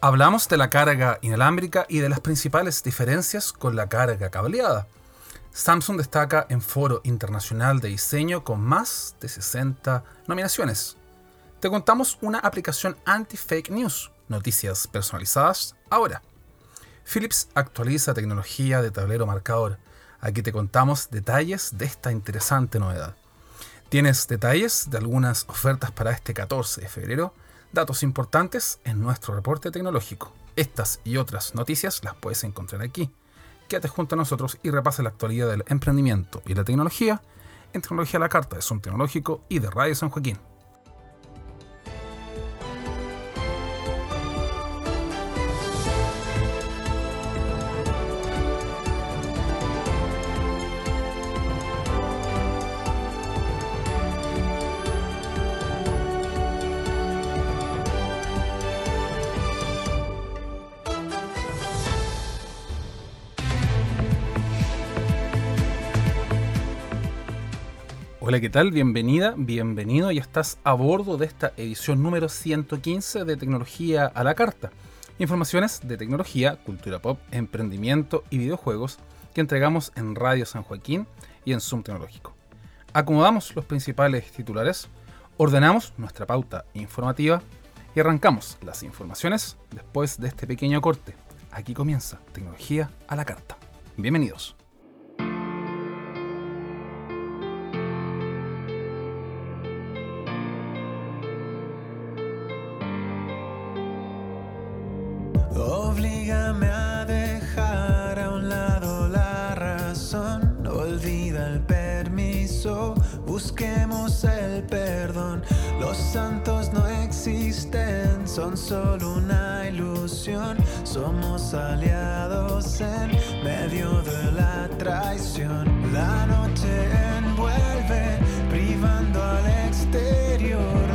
Hablamos de la carga inalámbrica y de las principales diferencias con la carga cableada. Samsung destaca en Foro Internacional de Diseño con más de 60 nominaciones. Te contamos una aplicación anti-fake news, noticias personalizadas ahora. Philips actualiza tecnología de tablero marcador. Aquí te contamos detalles de esta interesante novedad. Tienes detalles de algunas ofertas para este 14 de febrero datos importantes en nuestro reporte tecnológico. Estas y otras noticias las puedes encontrar aquí. Quédate junto a nosotros y repasa la actualidad del emprendimiento y la tecnología en Tecnología a la Carta de Zoom Tecnológico y de Radio San Joaquín. Hola, ¿qué tal? Bienvenida, bienvenido. Ya estás a bordo de esta edición número 115 de Tecnología a la Carta. Informaciones de tecnología, cultura pop, emprendimiento y videojuegos que entregamos en Radio San Joaquín y en Zoom Tecnológico. Acomodamos los principales titulares, ordenamos nuestra pauta informativa y arrancamos las informaciones después de este pequeño corte. Aquí comienza Tecnología a la Carta. Bienvenidos. Santos no existen, son solo una ilusión. Somos aliados en medio de la traición. La noche envuelve, privando al exterior.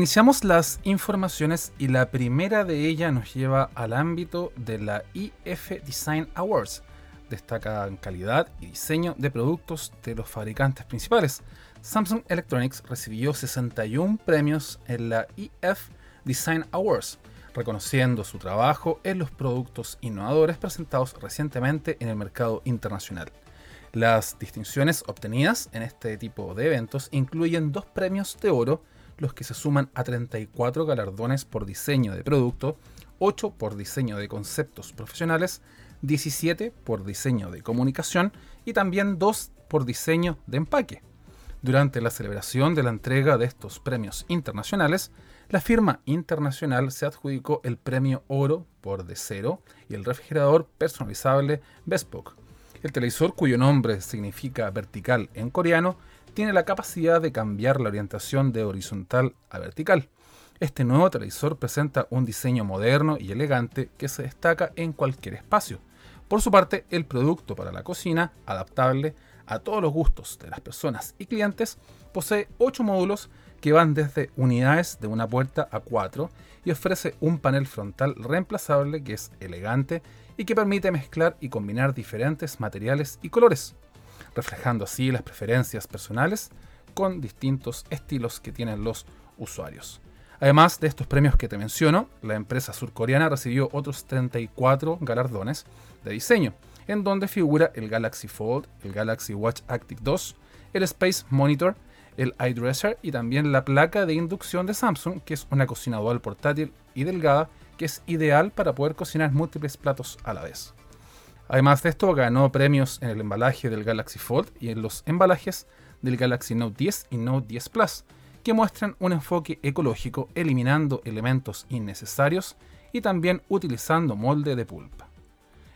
Iniciamos las informaciones y la primera de ellas nos lleva al ámbito de la IF Design Awards. Destaca en calidad y diseño de productos de los fabricantes principales. Samsung Electronics recibió 61 premios en la IF Design Awards, reconociendo su trabajo en los productos innovadores presentados recientemente en el mercado internacional. Las distinciones obtenidas en este tipo de eventos incluyen dos premios de oro, los que se suman a 34 galardones por diseño de producto, 8 por diseño de conceptos profesionales, 17 por diseño de comunicación y también 2 por diseño de empaque. Durante la celebración de la entrega de estos premios internacionales, la firma internacional se adjudicó el premio Oro por De Cero y el refrigerador personalizable Bespoke. El televisor, cuyo nombre significa vertical en coreano, tiene la capacidad de cambiar la orientación de horizontal a vertical. Este nuevo televisor presenta un diseño moderno y elegante que se destaca en cualquier espacio. Por su parte, el producto para la cocina, adaptable a todos los gustos de las personas y clientes, posee 8 módulos que van desde unidades de una puerta a 4 y ofrece un panel frontal reemplazable que es elegante y que permite mezclar y combinar diferentes materiales y colores reflejando así las preferencias personales con distintos estilos que tienen los usuarios. Además de estos premios que te menciono, la empresa surcoreana recibió otros 34 galardones de diseño, en donde figura el Galaxy Fold, el Galaxy Watch Active 2, el Space Monitor, el iDresser y también la placa de inducción de Samsung, que es una cocina dual portátil y delgada que es ideal para poder cocinar múltiples platos a la vez. Además de esto, ganó premios en el embalaje del Galaxy Fold y en los embalajes del Galaxy Note 10 y Note 10 Plus, que muestran un enfoque ecológico eliminando elementos innecesarios y también utilizando molde de pulpa.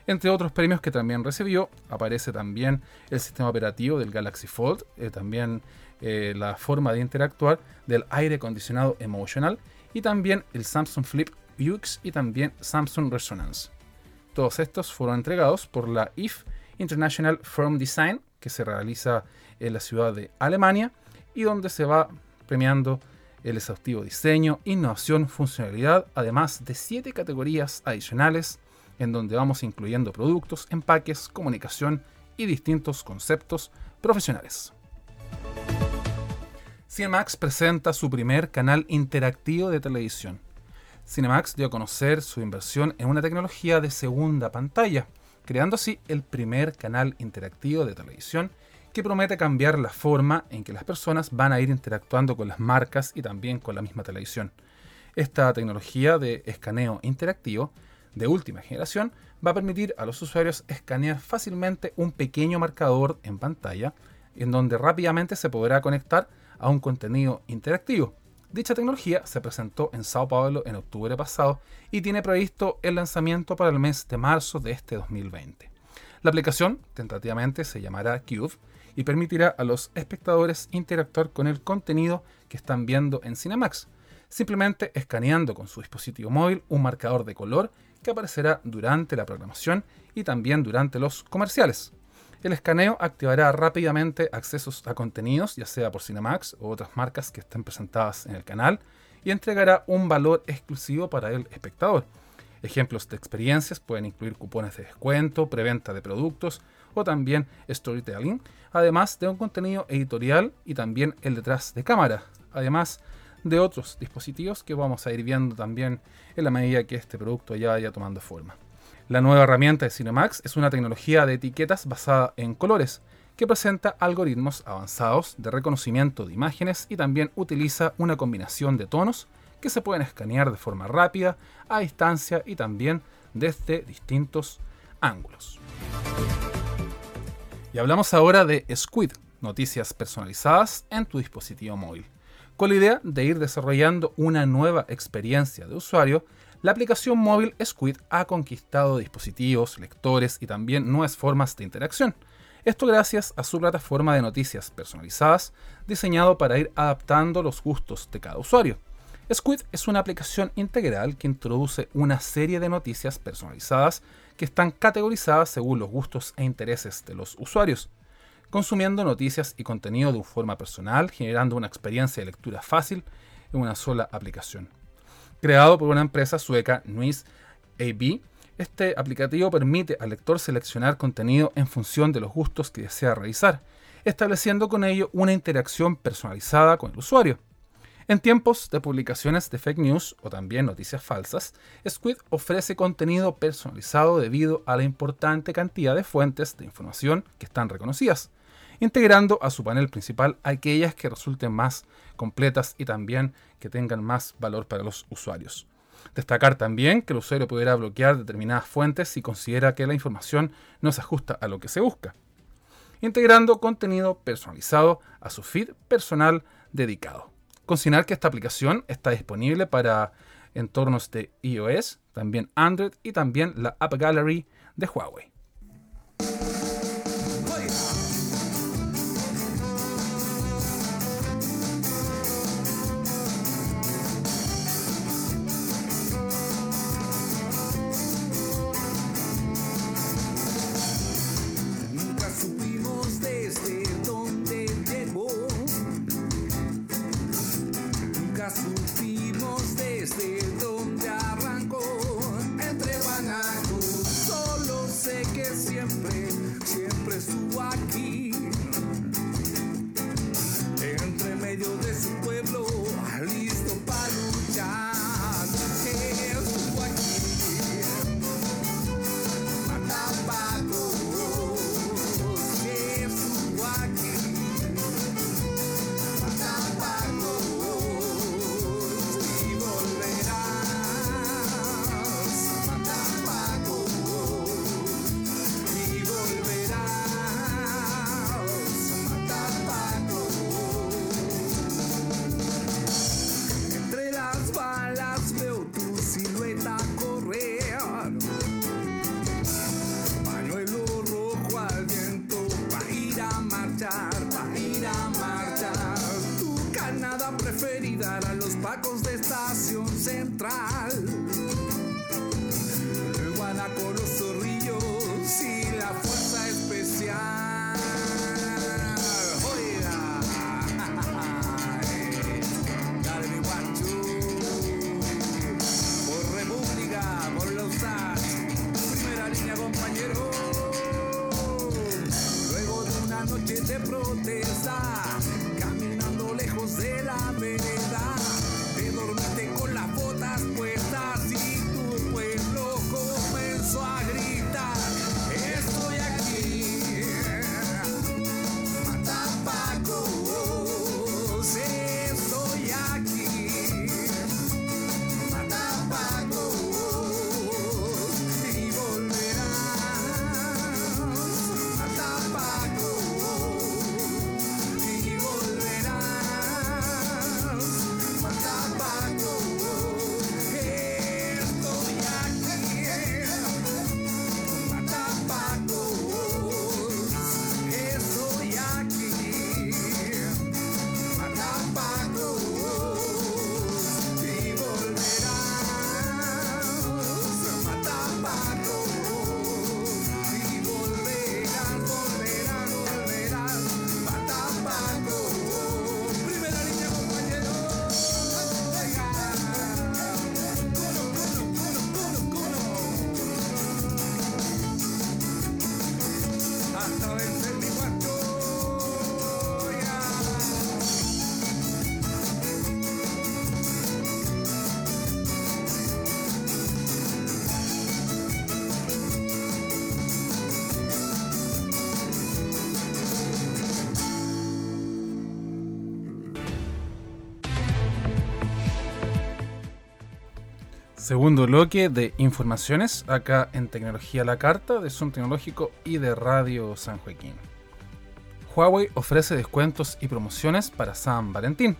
Entre otros premios que también recibió, aparece también el sistema operativo del Galaxy Fold, eh, también eh, la forma de interactuar del aire acondicionado Emotional y también el Samsung Flip UX y también Samsung Resonance. Todos estos fueron entregados por la IF International Firm Design, que se realiza en la ciudad de Alemania y donde se va premiando el exhaustivo diseño, innovación, funcionalidad, además de siete categorías adicionales en donde vamos incluyendo productos, empaques, comunicación y distintos conceptos profesionales. Cinemax presenta su primer canal interactivo de televisión. Cinemax dio a conocer su inversión en una tecnología de segunda pantalla, creando así el primer canal interactivo de televisión que promete cambiar la forma en que las personas van a ir interactuando con las marcas y también con la misma televisión. Esta tecnología de escaneo interactivo de última generación va a permitir a los usuarios escanear fácilmente un pequeño marcador en pantalla en donde rápidamente se podrá conectar a un contenido interactivo. Dicha tecnología se presentó en Sao Paulo en octubre pasado y tiene previsto el lanzamiento para el mes de marzo de este 2020. La aplicación tentativamente se llamará Cube y permitirá a los espectadores interactuar con el contenido que están viendo en Cinemax, simplemente escaneando con su dispositivo móvil un marcador de color que aparecerá durante la programación y también durante los comerciales. El escaneo activará rápidamente accesos a contenidos, ya sea por Cinemax o otras marcas que estén presentadas en el canal, y entregará un valor exclusivo para el espectador. Ejemplos de experiencias pueden incluir cupones de descuento, preventa de productos o también storytelling, además de un contenido editorial y también el detrás de cámara, además de otros dispositivos que vamos a ir viendo también en la medida que este producto ya vaya tomando forma. La nueva herramienta de Cinemax es una tecnología de etiquetas basada en colores que presenta algoritmos avanzados de reconocimiento de imágenes y también utiliza una combinación de tonos que se pueden escanear de forma rápida, a distancia y también desde distintos ángulos. Y hablamos ahora de Squid, noticias personalizadas en tu dispositivo móvil, con la idea de ir desarrollando una nueva experiencia de usuario la aplicación móvil Squid ha conquistado dispositivos, lectores y también nuevas formas de interacción. Esto gracias a su plataforma de noticias personalizadas, diseñado para ir adaptando los gustos de cada usuario. Squid es una aplicación integral que introduce una serie de noticias personalizadas que están categorizadas según los gustos e intereses de los usuarios, consumiendo noticias y contenido de forma personal, generando una experiencia de lectura fácil en una sola aplicación. Creado por una empresa sueca, Nuis AB, este aplicativo permite al lector seleccionar contenido en función de los gustos que desea revisar, estableciendo con ello una interacción personalizada con el usuario. En tiempos de publicaciones de fake news o también noticias falsas, Squid ofrece contenido personalizado debido a la importante cantidad de fuentes de información que están reconocidas, integrando a su panel principal aquellas que resulten más completas y también que tengan más valor para los usuarios. Destacar también que el usuario pudiera bloquear determinadas fuentes si considera que la información no se ajusta a lo que se busca, integrando contenido personalizado a su feed personal dedicado. Consignar que esta aplicación está disponible para entornos de iOS, también Android y también la App Gallery de Huawei. Segundo bloque de informaciones acá en Tecnología la Carta de Zoom Tecnológico y de Radio San Joaquín. Huawei ofrece descuentos y promociones para San Valentín.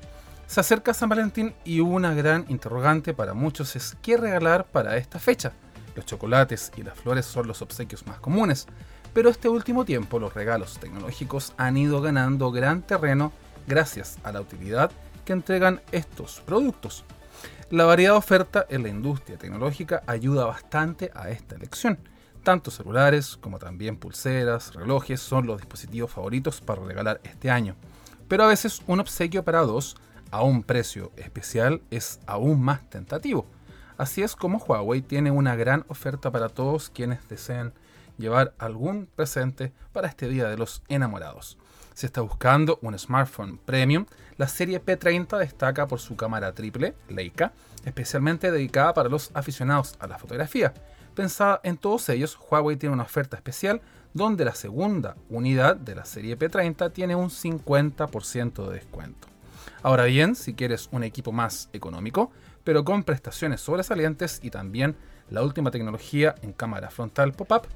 Se acerca San Valentín y una gran interrogante para muchos es qué regalar para esta fecha. Los chocolates y las flores son los obsequios más comunes, pero este último tiempo los regalos tecnológicos han ido ganando gran terreno gracias a la utilidad que entregan estos productos. La variada oferta en la industria tecnológica ayuda bastante a esta elección. Tanto celulares como también pulseras, relojes son los dispositivos favoritos para regalar este año. Pero a veces un obsequio para dos a un precio especial es aún más tentativo. Así es como Huawei tiene una gran oferta para todos quienes deseen llevar algún presente para este Día de los Enamorados. Si está buscando un smartphone premium, la serie P30 destaca por su cámara triple, Leica, especialmente dedicada para los aficionados a la fotografía. Pensada en todos ellos, Huawei tiene una oferta especial donde la segunda unidad de la serie P30 tiene un 50% de descuento. Ahora bien, si quieres un equipo más económico, pero con prestaciones sobresalientes y también la última tecnología en cámara frontal pop-up,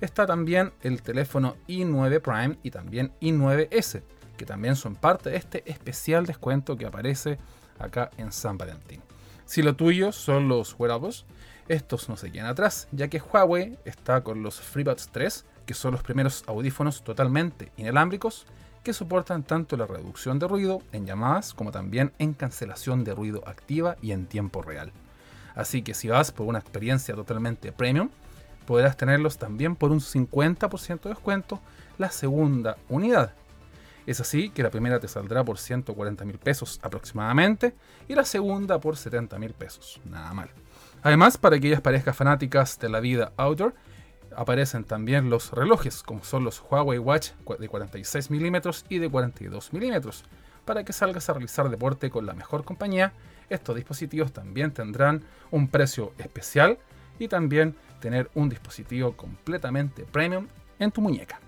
está también el teléfono i9 Prime y también i9S, que también son parte de este especial descuento que aparece acá en San Valentín. Si lo tuyo son los wearables, estos no se quedan atrás, ya que Huawei está con los FreeBuds 3, que son los primeros audífonos totalmente inalámbricos que soportan tanto la reducción de ruido en llamadas como también en cancelación de ruido activa y en tiempo real. Así que si vas por una experiencia totalmente premium, podrás tenerlos también por un 50% de descuento la segunda unidad. Es así que la primera te saldrá por 140 mil pesos aproximadamente y la segunda por 70 mil pesos. Nada mal. Además, para aquellas parejas fanáticas de la vida outdoor, aparecen también los relojes, como son los Huawei Watch de 46 milímetros y de 42 milímetros. Para que salgas a realizar deporte con la mejor compañía, estos dispositivos también tendrán un precio especial y también tener un dispositivo completamente premium en tu muñeca.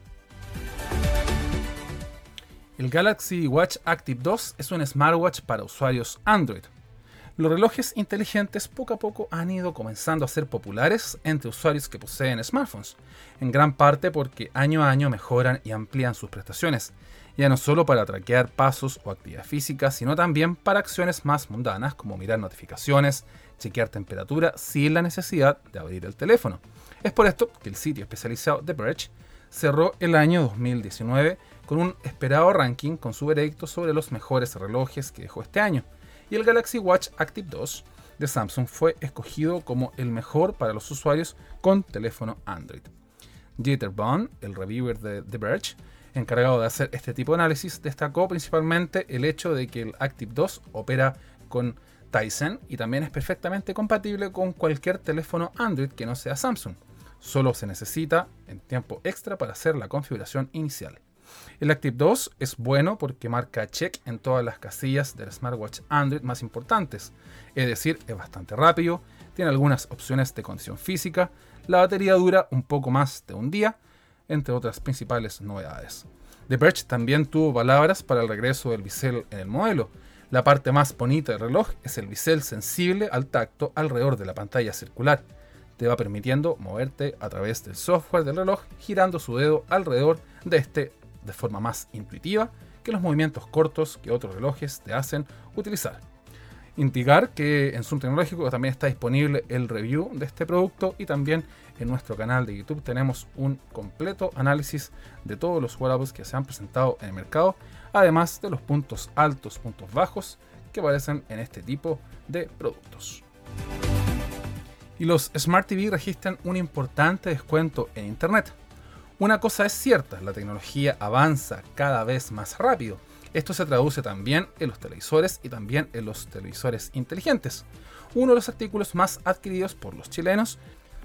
El Galaxy Watch Active 2 es un smartwatch para usuarios Android. Los relojes inteligentes poco a poco han ido comenzando a ser populares entre usuarios que poseen smartphones, en gran parte porque año a año mejoran y amplían sus prestaciones, ya no solo para traquear pasos o actividad física, sino también para acciones más mundanas como mirar notificaciones, chequear temperatura sin la necesidad de abrir el teléfono. Es por esto que el sitio especializado The Verge cerró el año 2019 con un esperado ranking con su veredicto sobre los mejores relojes que dejó este año y el Galaxy Watch Active 2 de Samsung fue escogido como el mejor para los usuarios con teléfono Android. Dieter Bond, el reviewer de The Verge, encargado de hacer este tipo de análisis, destacó principalmente el hecho de que el Active 2 opera con Tizen y también es perfectamente compatible con cualquier teléfono Android que no sea Samsung. Solo se necesita en tiempo extra para hacer la configuración inicial. El Active 2 es bueno porque marca check en todas las casillas del smartwatch Android más importantes, es decir, es bastante rápido, tiene algunas opciones de condición física, la batería dura un poco más de un día, entre otras principales novedades. The Verge también tuvo palabras para el regreso del bisel en el modelo. La parte más bonita del reloj es el bisel sensible al tacto alrededor de la pantalla circular. Te va permitiendo moverte a través del software del reloj girando su dedo alrededor de este de forma más intuitiva que los movimientos cortos que otros relojes te hacen utilizar. Indicar que en Zoom Tecnológico también está disponible el review de este producto y también en nuestro canal de YouTube tenemos un completo análisis de todos los wearables que se han presentado en el mercado, además de los puntos altos, puntos bajos que aparecen en este tipo de productos. Y los Smart TV registran un importante descuento en Internet. Una cosa es cierta, la tecnología avanza cada vez más rápido. Esto se traduce también en los televisores y también en los televisores inteligentes. Uno de los artículos más adquiridos por los chilenos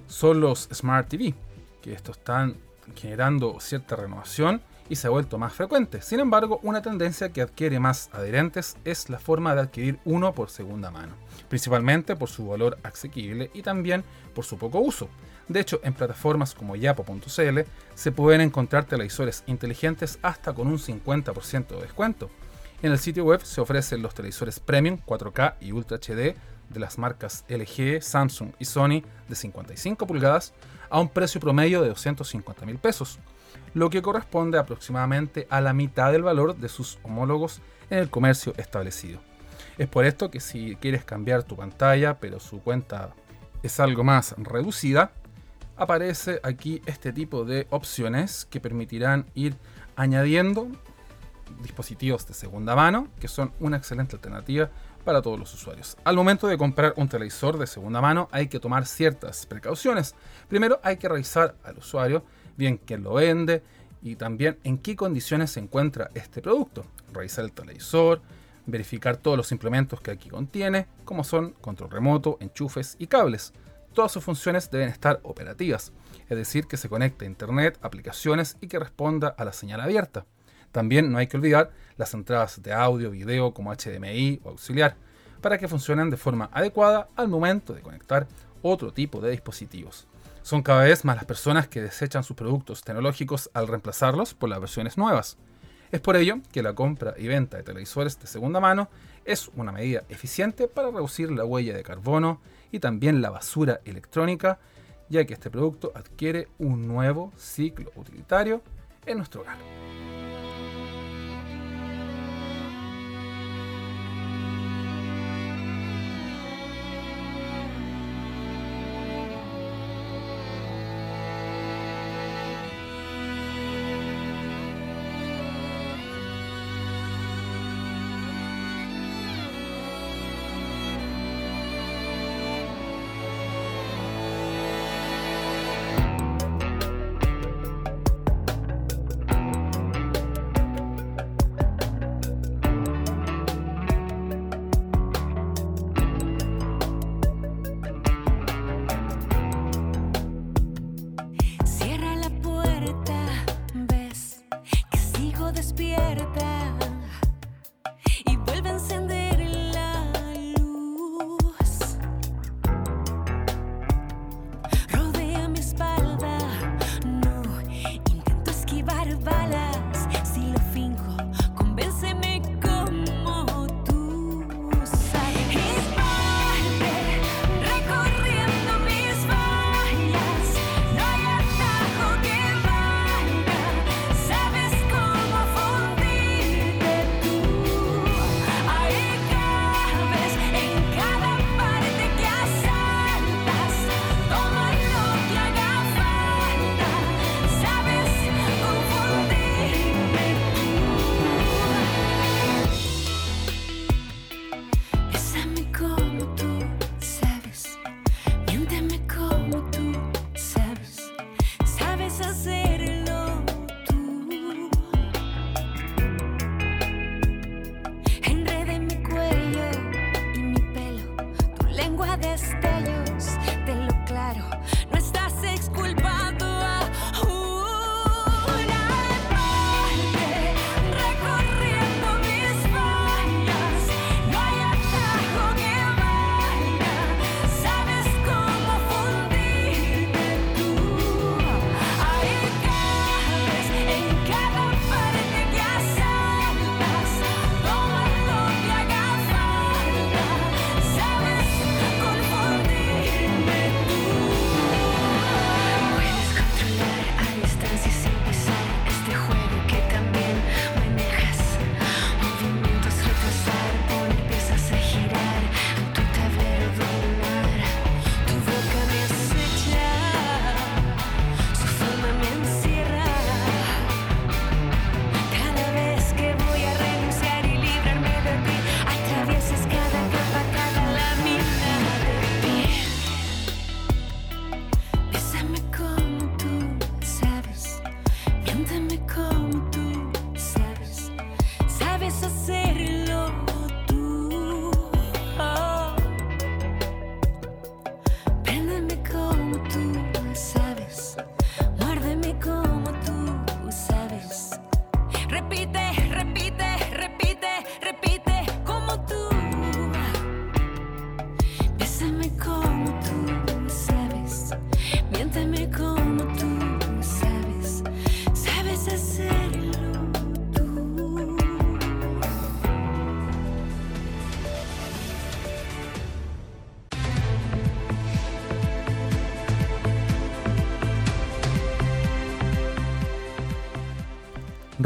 son los Smart TV, que estos están generando cierta renovación y se ha vuelto más frecuente. Sin embargo, una tendencia que adquiere más adherentes es la forma de adquirir uno por segunda mano, principalmente por su valor asequible y también por su poco uso. De hecho, en plataformas como yapo.cl se pueden encontrar televisores inteligentes hasta con un 50% de descuento. En el sitio web se ofrecen los televisores Premium 4K y Ultra HD de las marcas LG, Samsung y Sony de 55 pulgadas a un precio promedio de 250 mil pesos, lo que corresponde aproximadamente a la mitad del valor de sus homólogos en el comercio establecido. Es por esto que si quieres cambiar tu pantalla, pero su cuenta es algo más reducida, aparece aquí este tipo de opciones que permitirán ir añadiendo dispositivos de segunda mano, que son una excelente alternativa para todos los usuarios. Al momento de comprar un televisor de segunda mano hay que tomar ciertas precauciones. Primero hay que revisar al usuario bien quién lo vende y también en qué condiciones se encuentra este producto. Revisar el televisor, verificar todos los implementos que aquí contiene, como son control remoto, enchufes y cables. Todas sus funciones deben estar operativas, es decir, que se conecte a internet, aplicaciones y que responda a la señal abierta. También no hay que olvidar las entradas de audio, video como HDMI o auxiliar, para que funcionen de forma adecuada al momento de conectar otro tipo de dispositivos. Son cada vez más las personas que desechan sus productos tecnológicos al reemplazarlos por las versiones nuevas. Es por ello que la compra y venta de televisores de segunda mano es una medida eficiente para reducir la huella de carbono y también la basura electrónica, ya que este producto adquiere un nuevo ciclo utilitario en nuestro hogar.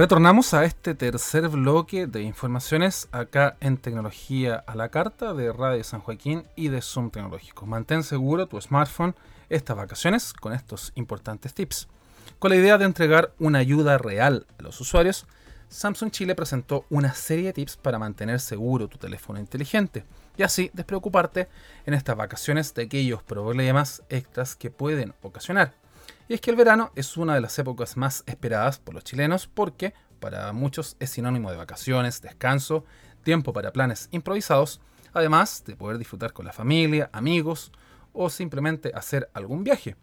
Retornamos a este tercer bloque de informaciones acá en Tecnología a la Carta de Radio San Joaquín y de Zoom Tecnológico. Mantén seguro tu smartphone estas vacaciones con estos importantes tips. Con la idea de entregar una ayuda real a los usuarios, Samsung Chile presentó una serie de tips para mantener seguro tu teléfono inteligente y así despreocuparte en estas vacaciones de aquellos problemas extras que pueden ocasionar. Y es que el verano es una de las épocas más esperadas por los chilenos porque para muchos es sinónimo de vacaciones, descanso, tiempo para planes improvisados, además de poder disfrutar con la familia, amigos o simplemente hacer algún viaje.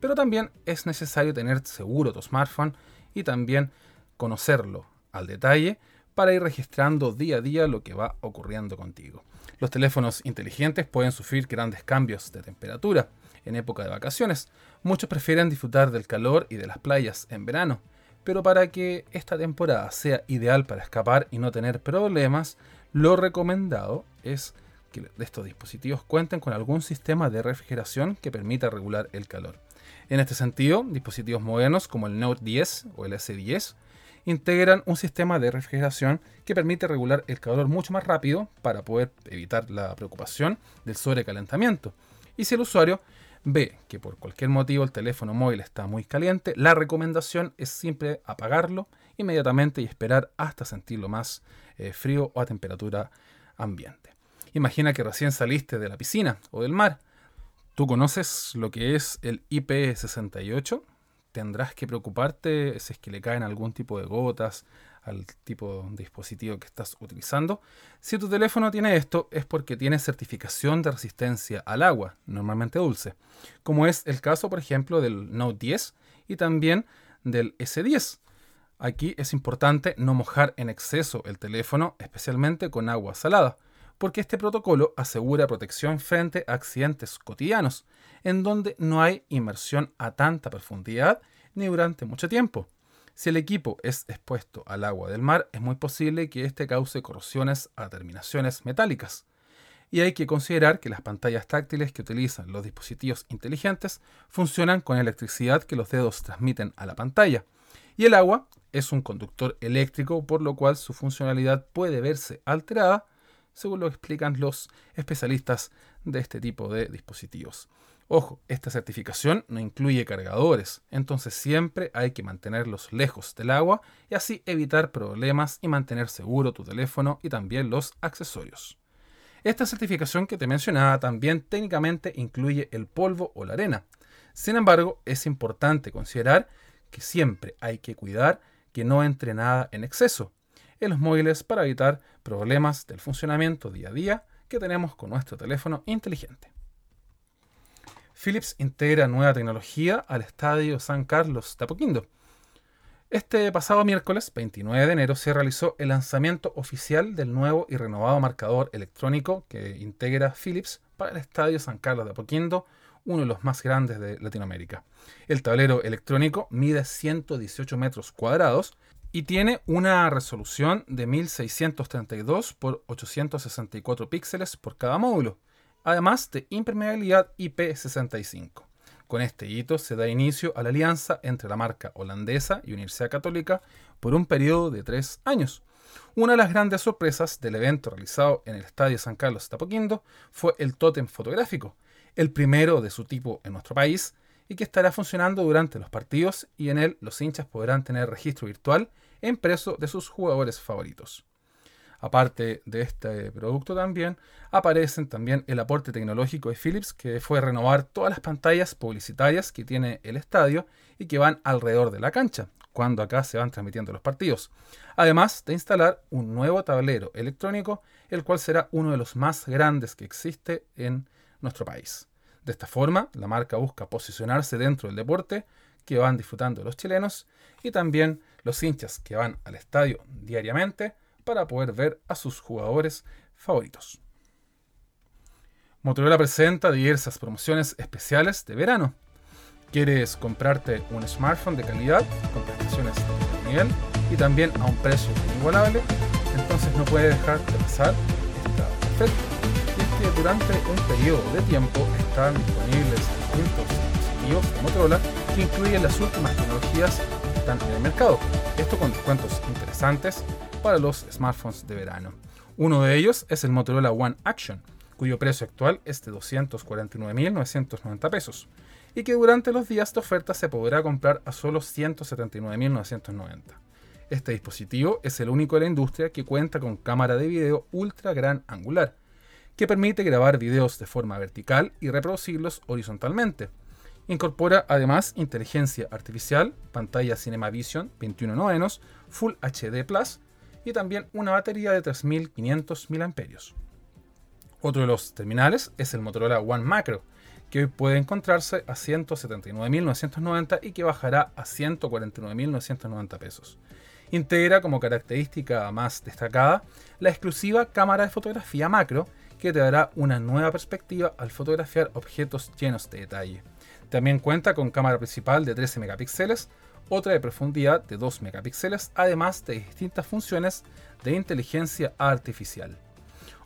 Pero también es necesario tener seguro tu smartphone y también conocerlo al detalle para ir registrando día a día lo que va ocurriendo contigo. Los teléfonos inteligentes pueden sufrir grandes cambios de temperatura en época de vacaciones. Muchos prefieren disfrutar del calor y de las playas en verano, pero para que esta temporada sea ideal para escapar y no tener problemas, lo recomendado es que estos dispositivos cuenten con algún sistema de refrigeración que permita regular el calor. En este sentido, dispositivos modernos como el Note 10 o el S10 integran un sistema de refrigeración que permite regular el calor mucho más rápido para poder evitar la preocupación del sobrecalentamiento. Y si el usuario ve que por cualquier motivo el teléfono móvil está muy caliente, la recomendación es siempre apagarlo inmediatamente y esperar hasta sentirlo más eh, frío o a temperatura ambiente. Imagina que recién saliste de la piscina o del mar. ¿Tú conoces lo que es el IP68? Tendrás que preocuparte si es que le caen algún tipo de gotas al tipo de dispositivo que estás utilizando. Si tu teléfono tiene esto, es porque tiene certificación de resistencia al agua, normalmente dulce, como es el caso, por ejemplo, del Note 10 y también del S10. Aquí es importante no mojar en exceso el teléfono, especialmente con agua salada, porque este protocolo asegura protección frente a accidentes cotidianos, en donde no hay inmersión a tanta profundidad ni durante mucho tiempo. Si el equipo es expuesto al agua del mar, es muy posible que éste cause corrosiones a terminaciones metálicas. Y hay que considerar que las pantallas táctiles que utilizan los dispositivos inteligentes funcionan con electricidad que los dedos transmiten a la pantalla. Y el agua es un conductor eléctrico, por lo cual su funcionalidad puede verse alterada, según lo explican los especialistas de este tipo de dispositivos. Ojo, esta certificación no incluye cargadores, entonces siempre hay que mantenerlos lejos del agua y así evitar problemas y mantener seguro tu teléfono y también los accesorios. Esta certificación que te mencionaba también técnicamente incluye el polvo o la arena. Sin embargo, es importante considerar que siempre hay que cuidar que no entre nada en exceso en los móviles para evitar problemas del funcionamiento día a día que tenemos con nuestro teléfono inteligente. Philips integra nueva tecnología al Estadio San Carlos de Apoquindo. Este pasado miércoles 29 de enero se realizó el lanzamiento oficial del nuevo y renovado marcador electrónico que integra Philips para el Estadio San Carlos de Apoquindo, uno de los más grandes de Latinoamérica. El tablero electrónico mide 118 metros cuadrados y tiene una resolución de 1632 por 864 píxeles por cada módulo además de impermeabilidad IP65. Con este hito se da inicio a la alianza entre la marca holandesa y Universidad Católica por un periodo de tres años. Una de las grandes sorpresas del evento realizado en el Estadio San Carlos de Tapoquindo fue el tótem fotográfico, el primero de su tipo en nuestro país y que estará funcionando durante los partidos y en él los hinchas podrán tener registro virtual impreso de sus jugadores favoritos. Aparte de este producto también, aparecen también el aporte tecnológico de Philips, que fue renovar todas las pantallas publicitarias que tiene el estadio y que van alrededor de la cancha, cuando acá se van transmitiendo los partidos. Además de instalar un nuevo tablero electrónico, el cual será uno de los más grandes que existe en nuestro país. De esta forma, la marca busca posicionarse dentro del deporte que van disfrutando los chilenos y también los hinchas que van al estadio diariamente para poder ver a sus jugadores favoritos. Motorola presenta diversas promociones especiales de verano. ¿Quieres comprarte un smartphone de calidad con prestaciones de nivel y también a un precio inigualable? Entonces no puedes dejar de pasar esta oferta. Y es que durante un periodo de tiempo están disponibles distintos dispositivos de Motorola que incluyen las últimas tecnologías que están en el mercado. Esto con descuentos interesantes para los smartphones de verano. Uno de ellos es el Motorola One Action, cuyo precio actual es de 249.990 pesos y que durante los días de oferta se podrá comprar a solo 179.990. Este dispositivo es el único de la industria que cuenta con cámara de video ultra gran angular, que permite grabar videos de forma vertical y reproducirlos horizontalmente. Incorpora además inteligencia artificial, pantalla Cinema Vision 21 novenos, Full HD Plus y también una batería de 3500 mAh. Otro de los terminales es el Motorola One Macro, que hoy puede encontrarse a 179.990 y que bajará a 149.990 pesos. Integra como característica más destacada la exclusiva cámara de fotografía macro que te dará una nueva perspectiva al fotografiar objetos llenos de detalle. También cuenta con cámara principal de 13 megapíxeles, otra de profundidad de 2 megapíxeles, además de distintas funciones de inteligencia artificial.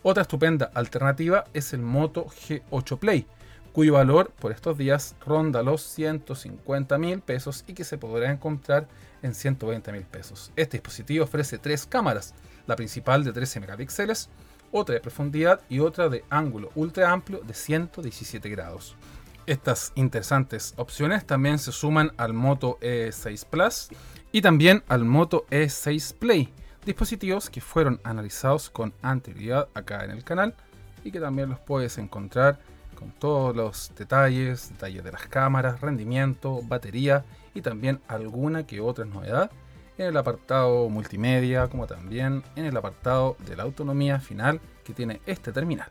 Otra estupenda alternativa es el Moto G8 Play, cuyo valor por estos días ronda los 150 mil pesos y que se podrá encontrar en 120 mil pesos. Este dispositivo ofrece tres cámaras, la principal de 13 megapíxeles, otra de profundidad y otra de ángulo ultra amplio de 117 grados. Estas interesantes opciones también se suman al Moto E6 Plus y también al Moto E6 Play, dispositivos que fueron analizados con anterioridad acá en el canal y que también los puedes encontrar con todos los detalles, detalles de las cámaras, rendimiento, batería y también alguna que otra novedad en el apartado multimedia como también en el apartado de la autonomía final que tiene este terminal.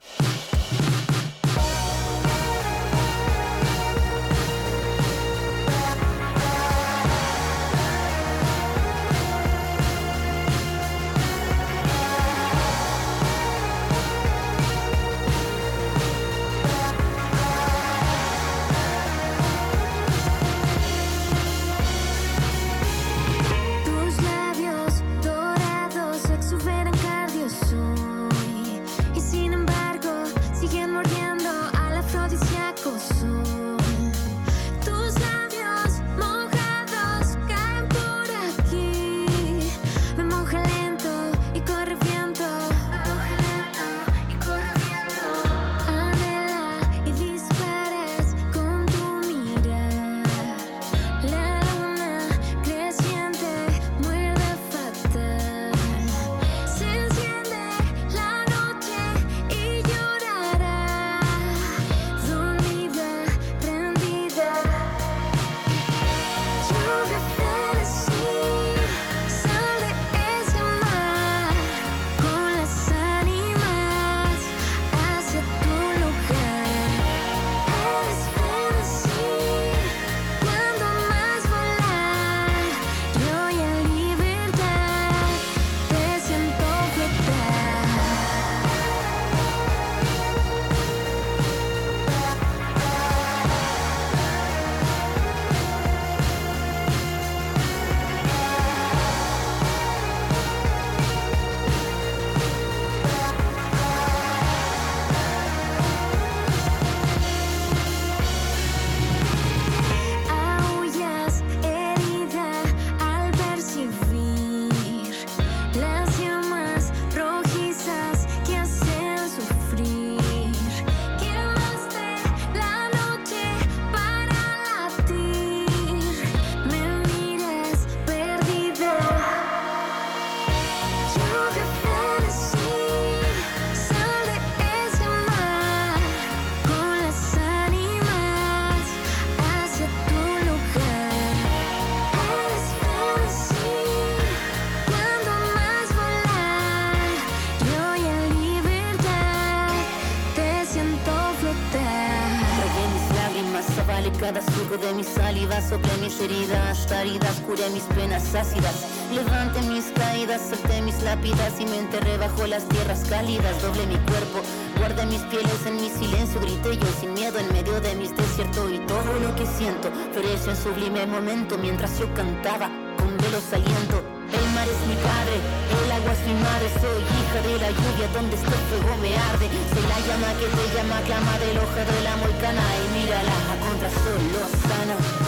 Heridas, heridas, curé mis penas ácidas. Levante mis caídas, solté mis lápidas y me enterré bajo las tierras cálidas. Doble mi cuerpo, guardé mis pieles en mi silencio, grité yo sin miedo en medio de mis desiertos y todo lo que siento floreció en sublime momento mientras yo cantaba con velos aliento. El mar es mi padre, el agua es mi madre, soy hija de la lluvia, donde está el fuego me arde. Soy la llama que te llama, clama del hoja de la molcana y mírala a contra sol sana.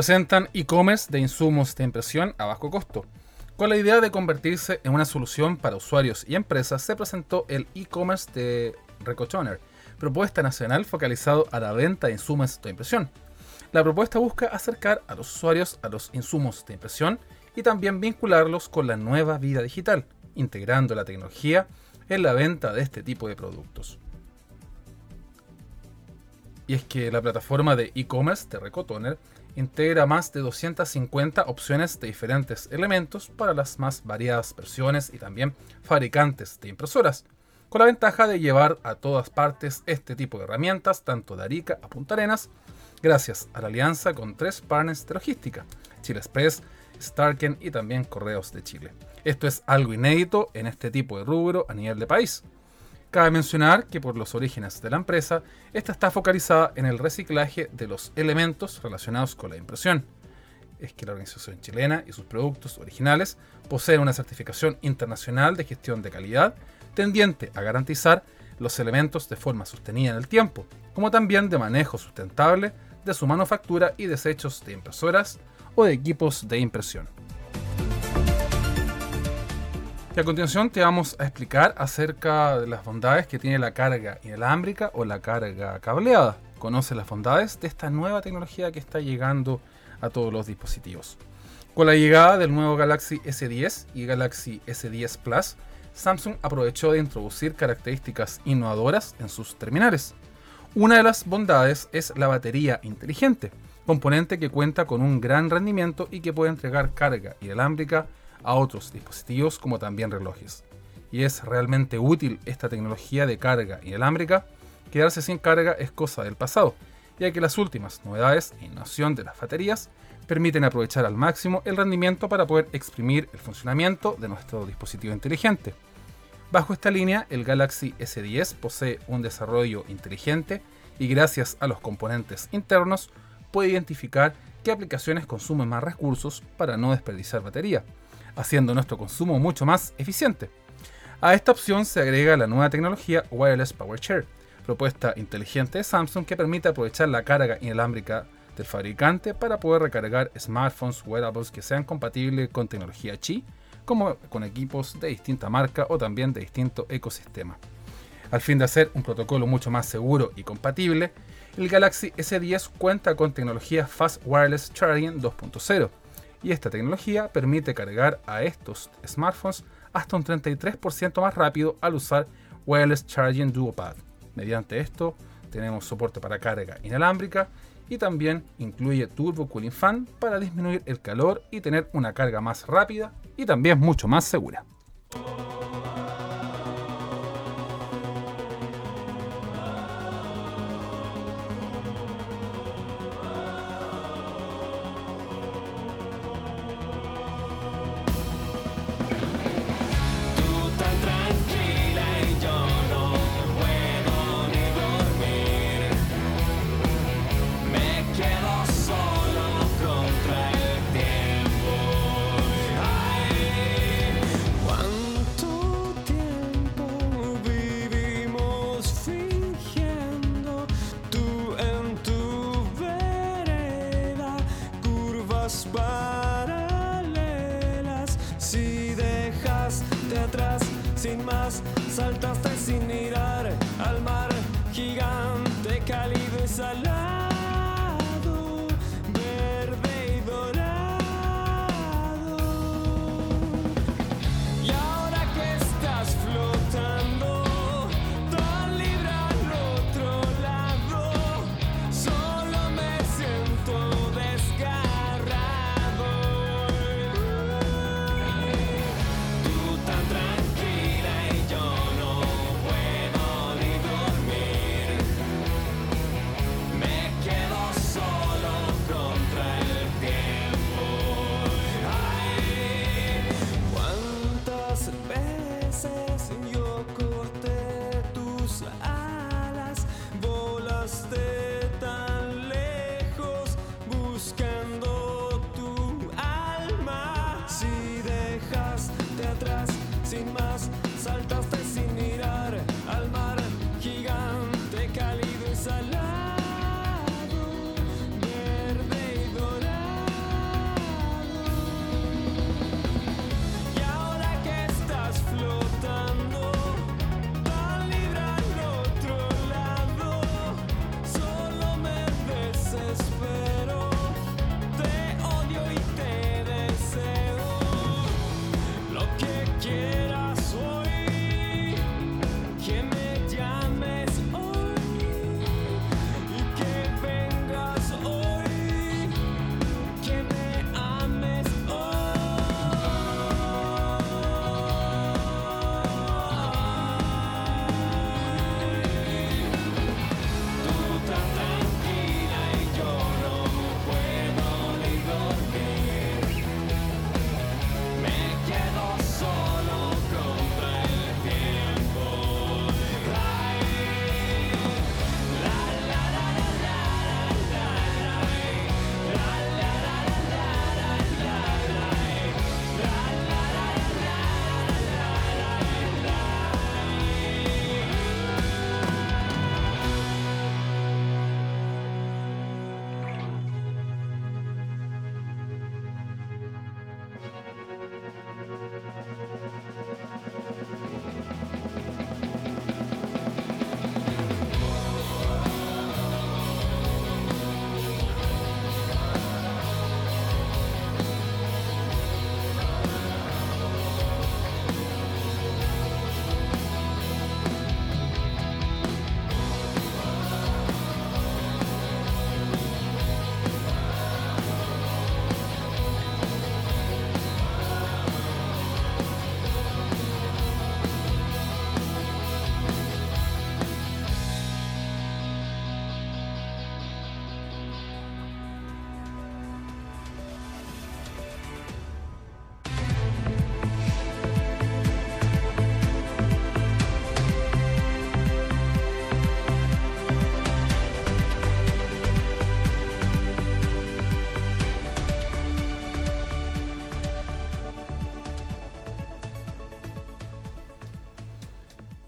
Presentan e-commerce de insumos de impresión a bajo costo. Con la idea de convertirse en una solución para usuarios y empresas, se presentó el e-commerce de Recotoner, propuesta nacional focalizado a la venta de insumos de impresión. La propuesta busca acercar a los usuarios a los insumos de impresión y también vincularlos con la nueva vida digital, integrando la tecnología en la venta de este tipo de productos. Y es que la plataforma de e-commerce de Recotoner integra más de 250 opciones de diferentes elementos para las más variadas versiones y también fabricantes de impresoras, con la ventaja de llevar a todas partes este tipo de herramientas, tanto de Arica a Punta Arenas, gracias a la alianza con tres partners de logística, Chile Express, Starken y también Correos de Chile. Esto es algo inédito en este tipo de rubro a nivel de país. Cabe mencionar que por los orígenes de la empresa, esta está focalizada en el reciclaje de los elementos relacionados con la impresión. Es que la organización chilena y sus productos originales poseen una certificación internacional de gestión de calidad tendiente a garantizar los elementos de forma sostenida en el tiempo, como también de manejo sustentable de su manufactura y desechos de impresoras o de equipos de impresión. Y a continuación te vamos a explicar acerca de las bondades que tiene la carga inalámbrica o la carga cableada. Conoce las bondades de esta nueva tecnología que está llegando a todos los dispositivos. Con la llegada del nuevo Galaxy S10 y Galaxy S10 Plus, Samsung aprovechó de introducir características innovadoras en sus terminales. Una de las bondades es la batería inteligente, componente que cuenta con un gran rendimiento y que puede entregar carga inalámbrica a otros dispositivos como también relojes. Y es realmente útil esta tecnología de carga inalámbrica. Quedarse sin carga es cosa del pasado, ya que las últimas novedades e innovación de las baterías permiten aprovechar al máximo el rendimiento para poder exprimir el funcionamiento de nuestro dispositivo inteligente. Bajo esta línea, el Galaxy S10 posee un desarrollo inteligente y gracias a los componentes internos puede identificar qué aplicaciones consumen más recursos para no desperdiciar batería, haciendo nuestro consumo mucho más eficiente. A esta opción se agrega la nueva tecnología Wireless Power Share, propuesta inteligente de Samsung que permite aprovechar la carga inalámbrica del fabricante para poder recargar smartphones wearables que sean compatibles con tecnología Qi, como con equipos de distinta marca o también de distinto ecosistema. Al fin de hacer un protocolo mucho más seguro y compatible, el Galaxy S10 cuenta con tecnología Fast Wireless Charging 2.0 y esta tecnología permite cargar a estos smartphones hasta un 33% más rápido al usar Wireless Charging Duopad. Mediante esto tenemos soporte para carga inalámbrica y también incluye Turbo Cooling Fan para disminuir el calor y tener una carga más rápida y también mucho más segura.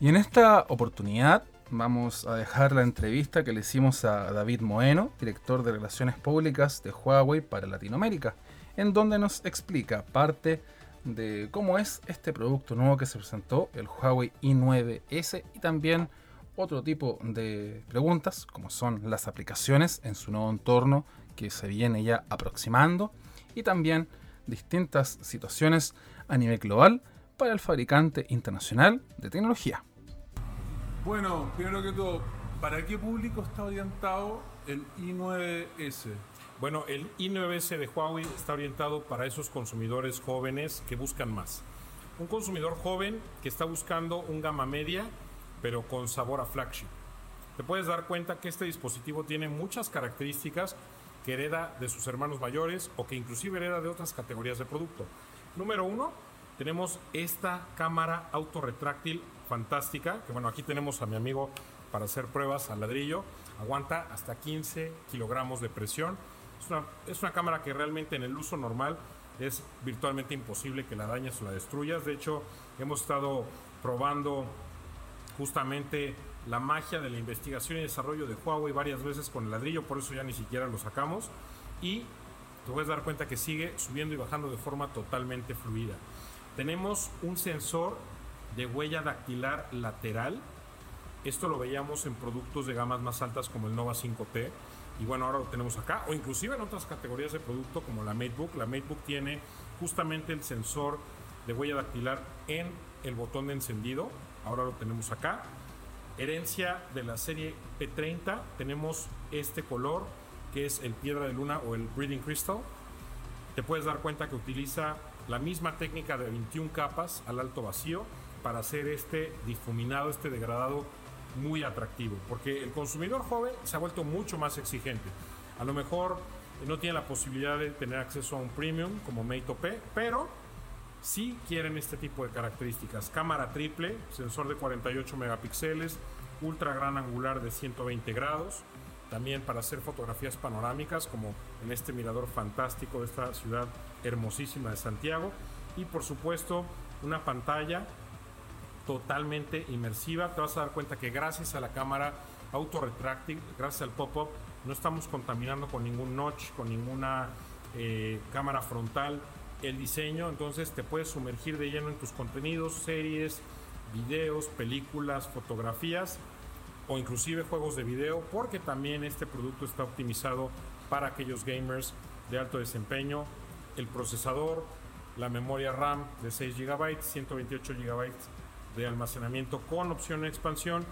Y en esta oportunidad vamos a dejar la entrevista que le hicimos a David Moeno, director de Relaciones Públicas de Huawei para Latinoamérica, en donde nos explica parte de cómo es este producto nuevo que se presentó, el Huawei i9S, y también otro tipo de preguntas, como son las aplicaciones en su nuevo entorno que se viene ya aproximando, y también distintas situaciones a nivel global para el fabricante internacional de tecnología. Bueno, primero que todo, ¿para qué público está orientado el i9S? Bueno, el i9S de Huawei está orientado para esos consumidores jóvenes que buscan más. Un consumidor joven que está buscando un gama media, pero con sabor a flagship. Te puedes dar cuenta que este dispositivo tiene muchas características que hereda de sus hermanos mayores o que inclusive hereda de otras categorías de producto. Número uno, tenemos esta cámara autorretráctil fantástica, que bueno, aquí tenemos a mi amigo para hacer pruebas al ladrillo, aguanta hasta 15 kilogramos de presión. Es una, es una cámara que realmente en el uso normal es virtualmente imposible que la dañes o la destruyas. De hecho, hemos estado probando justamente la magia de la investigación y desarrollo de Huawei varias veces con el ladrillo, por eso ya ni siquiera lo sacamos. Y te puedes dar cuenta que sigue subiendo y bajando de forma totalmente fluida. Tenemos un sensor de huella dactilar lateral. Esto lo veíamos en productos de gamas más altas como el Nova 5T. Y bueno, ahora lo tenemos acá. O inclusive en otras categorías de producto como la MateBook. La MateBook tiene justamente el sensor de huella dactilar en el botón de encendido. Ahora lo tenemos acá. Herencia de la serie P30. Tenemos este color que es el piedra de luna o el Breathing Crystal. Te puedes dar cuenta que utiliza la misma técnica de 21 capas al alto vacío para hacer este difuminado, este degradado muy atractivo, porque el consumidor joven se ha vuelto mucho más exigente. A lo mejor no tiene la posibilidad de tener acceso a un premium como Mate P, pero sí quieren este tipo de características. Cámara triple, sensor de 48 megapíxeles, ultra gran angular de 120 grados, también para hacer fotografías panorámicas como en este mirador fantástico de esta ciudad hermosísima de Santiago. Y por supuesto una pantalla totalmente inmersiva. Te vas a dar cuenta que gracias a la cámara autorretráctil, gracias al pop-up, no estamos contaminando con ningún notch, con ninguna eh, cámara frontal el diseño, entonces te puedes sumergir de lleno en tus contenidos, series, videos, películas, fotografías o inclusive juegos de video, porque también este producto está optimizado para aquellos gamers de alto desempeño. El procesador, la memoria RAM de 6 GB, 128 GB de almacenamiento con opción de expansión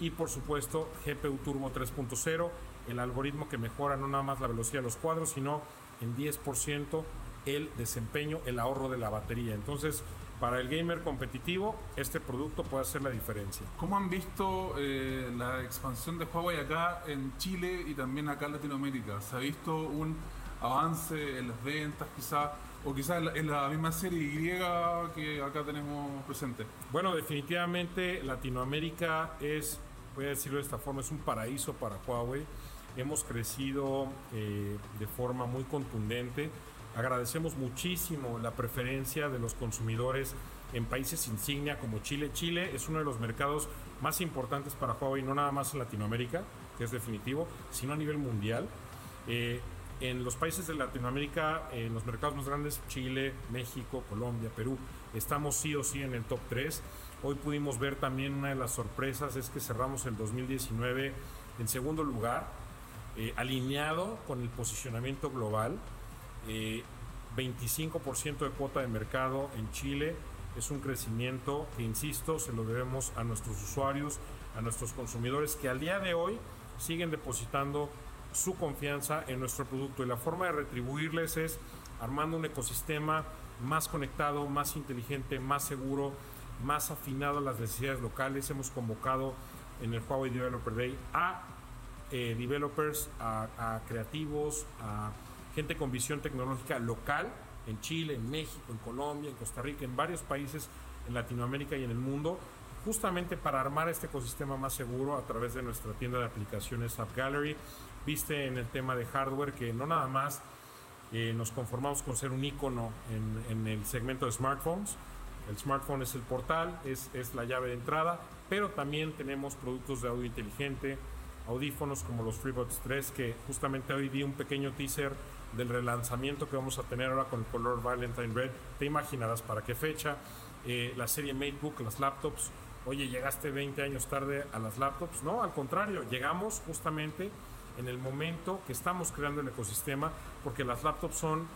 y por supuesto GPU Turbo 3.0, el algoritmo que mejora no nada más la velocidad de los cuadros, sino en 10% el desempeño, el ahorro de la batería. Entonces, para el gamer competitivo, este producto puede hacer la diferencia. ¿Cómo han visto eh, la expansión de Huawei acá en Chile y también acá en Latinoamérica? ¿Se ha visto un avance en las ventas quizás? O quizás en la, misma serie Y que acá tenemos presente. Bueno, definitivamente Latinoamérica es, voy a decirlo de esta forma, es un paraíso para Huawei. Hemos crecido eh, de forma muy contundente Agradecemos muchísimo la preferencia de los consumidores en países insignia como Chile. Chile es uno de los mercados más importantes para Huawei, no nada más en Latinoamérica, que es definitivo, sino a nivel mundial. Eh, en los países de Latinoamérica, en los mercados más grandes, Chile, México, Colombia, Perú, estamos sí o sí en el top 3. Hoy pudimos ver también una de las sorpresas, es que cerramos el 2019 en segundo lugar, eh, alineado con el posicionamiento global. 25% eh, de cuota de mercado en Chile es un crecimiento que, insisto, se lo debemos a nuestros usuarios, a nuestros consumidores que al día de hoy siguen depositando su confianza en nuestro producto y la forma de retribuirles es armando un ecosistema más conectado, más inteligente, más seguro, más afinado a las necesidades locales. Hemos convocado en el Huawei Developer Day a eh, developers, a creativos, a gente con visión tecnológica local en Chile, en México, en Colombia, en Costa Rica, en varios países en Latinoamérica y en el mundo, justamente para armar este ecosistema más seguro a través de nuestra tienda de aplicaciones App Gallery. Viste en el tema de hardware que no nada más eh, nos conformamos con ser un icono en, en, el segmento de smartphones, El smartphone es el portal, es, es la llave de entrada, pero también tenemos productos de audio inteligente, audífonos como los FreeBuds 3, que justamente hoy di un pequeño teaser del relanzamiento que vamos a tener ahora con el color Valentine Red. Te imaginarás para qué fecha. Eh, la serie MateBook, las laptops. Oye, llegaste 20 años tarde a las laptops. No, al contrario, llegamos justamente en el momento que estamos creando el ecosistema, porque las laptops son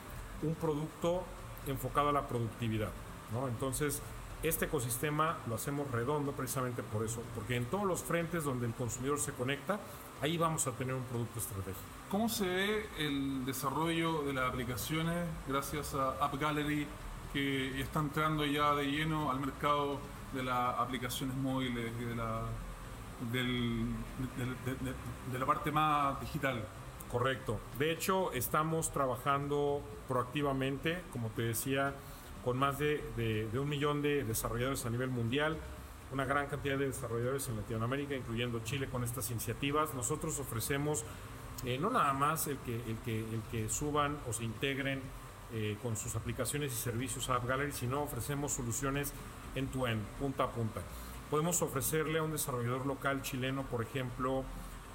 un producto enfocado a la productividad. ¿no? Entonces, este ecosistema lo hacemos redondo precisamente por eso, porque en todos los frentes donde el consumidor se conecta, ahí vamos a tener un producto estratégico. ¿Cómo se ve el desarrollo de las aplicaciones gracias a App Gallery que está entrando ya de lleno al mercado de las aplicaciones móviles y de la, del- de, de- de la parte más digital? Correcto. De hecho, estamos trabajando proactivamente, como te decía, con más de, de- de un millón de desarrolladores a nivel mundial, una gran cantidad de desarrolladores en Latinoamérica, incluyendo Chile, con estas iniciativas. Nosotros ofrecemos eh, no nada más el que, el, que, el que suban o se integren eh, con sus aplicaciones y servicios a App Gallery, sino ofrecemos soluciones end-to-end, punta a punta. Podemos ofrecerle a un desarrollador local chileno, por ejemplo,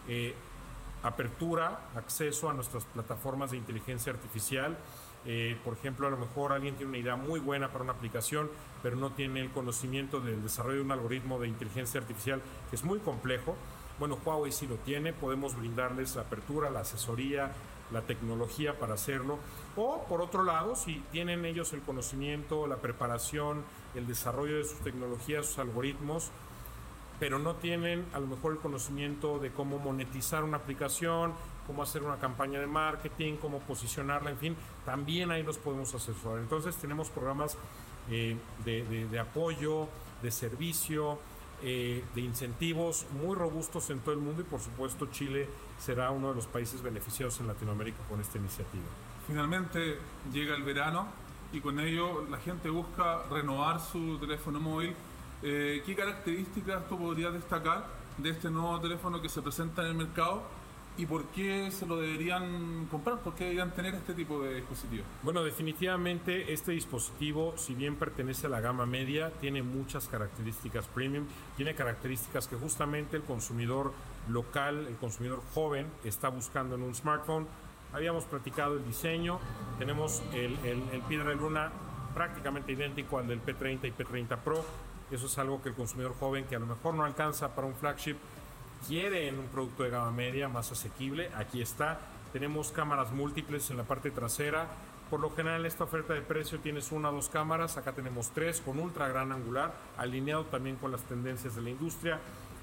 eh, apertura, acceso a nuestras plataformas de inteligencia artificial. Por ejemplo, a lo mejor alguien tiene una idea muy buena para una aplicación, pero no tiene el conocimiento del desarrollo de un algoritmo de inteligencia artificial que es muy complejo. Bueno, Huawei sí lo tiene, podemos brindarles la apertura, la asesoría, la tecnología para hacerlo. O por otro lado, si tienen ellos el conocimiento, la preparación, el desarrollo de sus tecnologías, sus algoritmos, pero no tienen a lo mejor el conocimiento de cómo monetizar una aplicación, cómo hacer una campaña de marketing, cómo posicionarla, en fin, también ahí los podemos asesorar. Entonces tenemos programas eh, de, apoyo, de servicio, eh, de incentivos muy robustos en todo el mundo y por supuesto Chile será uno de los países beneficiados en Latinoamérica con esta iniciativa. Finalmente llega el verano y con ello la gente busca renovar su teléfono móvil. Eh, ¿Qué características tú podrías destacar de este nuevo teléfono que se presenta en el mercado y por qué se lo deberían comprar? ¿Por qué deberían tener este tipo de dispositivos? Bueno, definitivamente este dispositivo, si bien pertenece a la gama media, tiene muchas características premium, tiene características que justamente el consumidor local, el consumidor joven, está buscando en un smartphone. Habíamos platicado el diseño, tenemos el, el, el Piedra de Luna prácticamente idéntico al del P30 y P30 Pro. Eso es algo que el consumidor joven, que a lo mejor no alcanza para un flagship, quiere en un producto de gama media más asequible. Aquí está. Tenemos cámaras múltiples en la parte trasera. Por lo general, esta oferta de precio tienes una o dos cámaras. Acá tenemos tres con ultra gran angular, alineado también con las tendencias de la industria.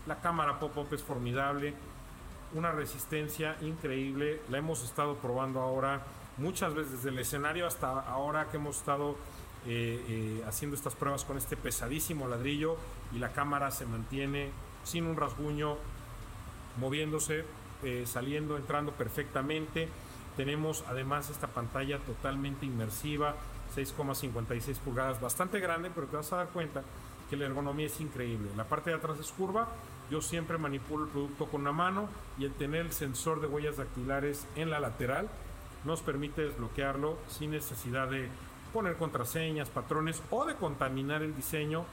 La cámara pop-up es formidable. Una resistencia increíble. La hemos estado probando ahora muchas veces desde el escenario hasta ahora que hemos estado eh, eh, haciendo estas pruebas con este pesadísimo ladrillo y la cámara se mantiene sin un rasguño, moviéndose, eh, saliendo, entrando perfectamente. Tenemos además esta pantalla totalmente inmersiva, 6,56 pulgadas, bastante grande, pero te vas a dar cuenta que la ergonomía es increíble. La parte de atrás es curva, yo siempre manipulo el producto con una mano y el tener el sensor de huellas dactilares en la lateral nos permite desbloquearlo sin necesidad de poner contraseñas, patrones o de contaminar el diseño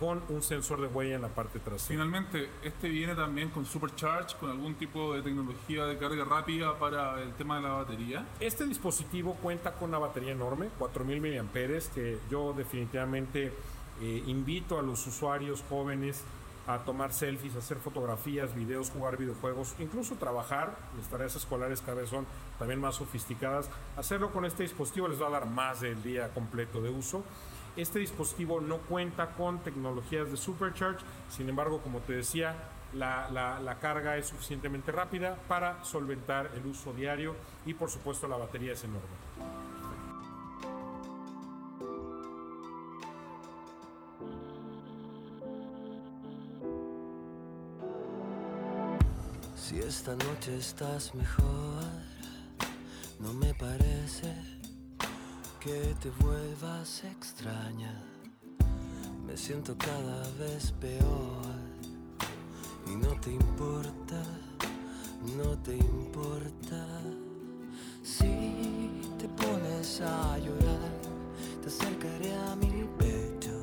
con un sensor de huella en la parte trasera. Finalmente, este viene también con Supercharge, con algún tipo de tecnología de carga rápida para el tema de la batería. Este dispositivo cuenta con una batería enorme, 4000 mAh, que yo definitivamente eh, invito a los usuarios jóvenes a tomar selfies, a hacer fotografías, videos, jugar videojuegos, incluso trabajar. Las tareas escolares cada vez son también más sofisticadas. Hacerlo con este dispositivo les va a dar más del día completo de uso. Este dispositivo no cuenta con tecnologías de Supercharge, sin embargo, como te decía, la, la- carga es suficientemente rápida para solventar el uso diario y por supuesto la batería es enorme. Si esta noche estás mejor, no me parece que te vuelvas extraña. Me siento cada vez peor y no te importa, no te importa. Si te pones a llorar, te acercaré a mi pecho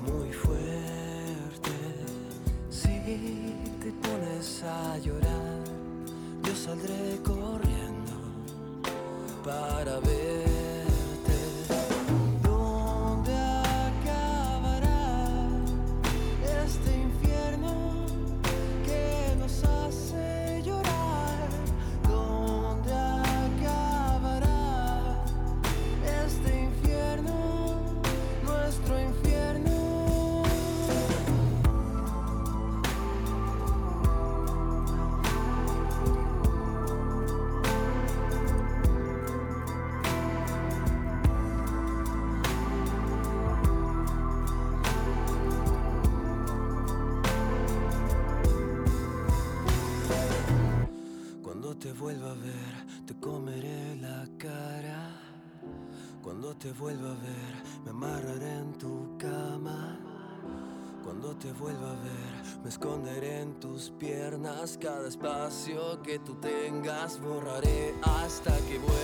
muy fuerte. Si te pones a llorar, yo saldré corriendo para ver. Piernas. Cada espacio que tú tengas, borraré hasta que vuelvas.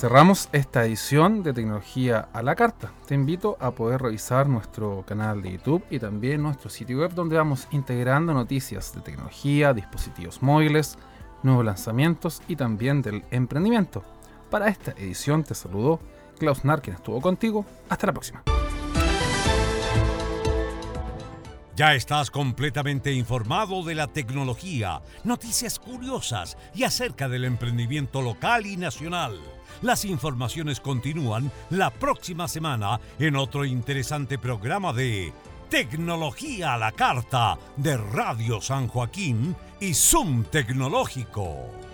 Cerramos esta edición de Tecnología a la Carta. Te invito a poder revisar nuestro canal de YouTube y también nuestro sitio web donde vamos integrando noticias de tecnología, dispositivos móviles, nuevos lanzamientos y también del emprendimiento. Para esta edición te saludó Klaus Nar, quien estuvo contigo. Hasta la próxima. Ya estás completamente informado de la tecnología, noticias curiosas y acerca del emprendimiento local y nacional. Las informaciones continúan la próxima semana en otro interesante programa de Tecnología a la Carta de Radio San Joaquín y Zoom Tecnológico.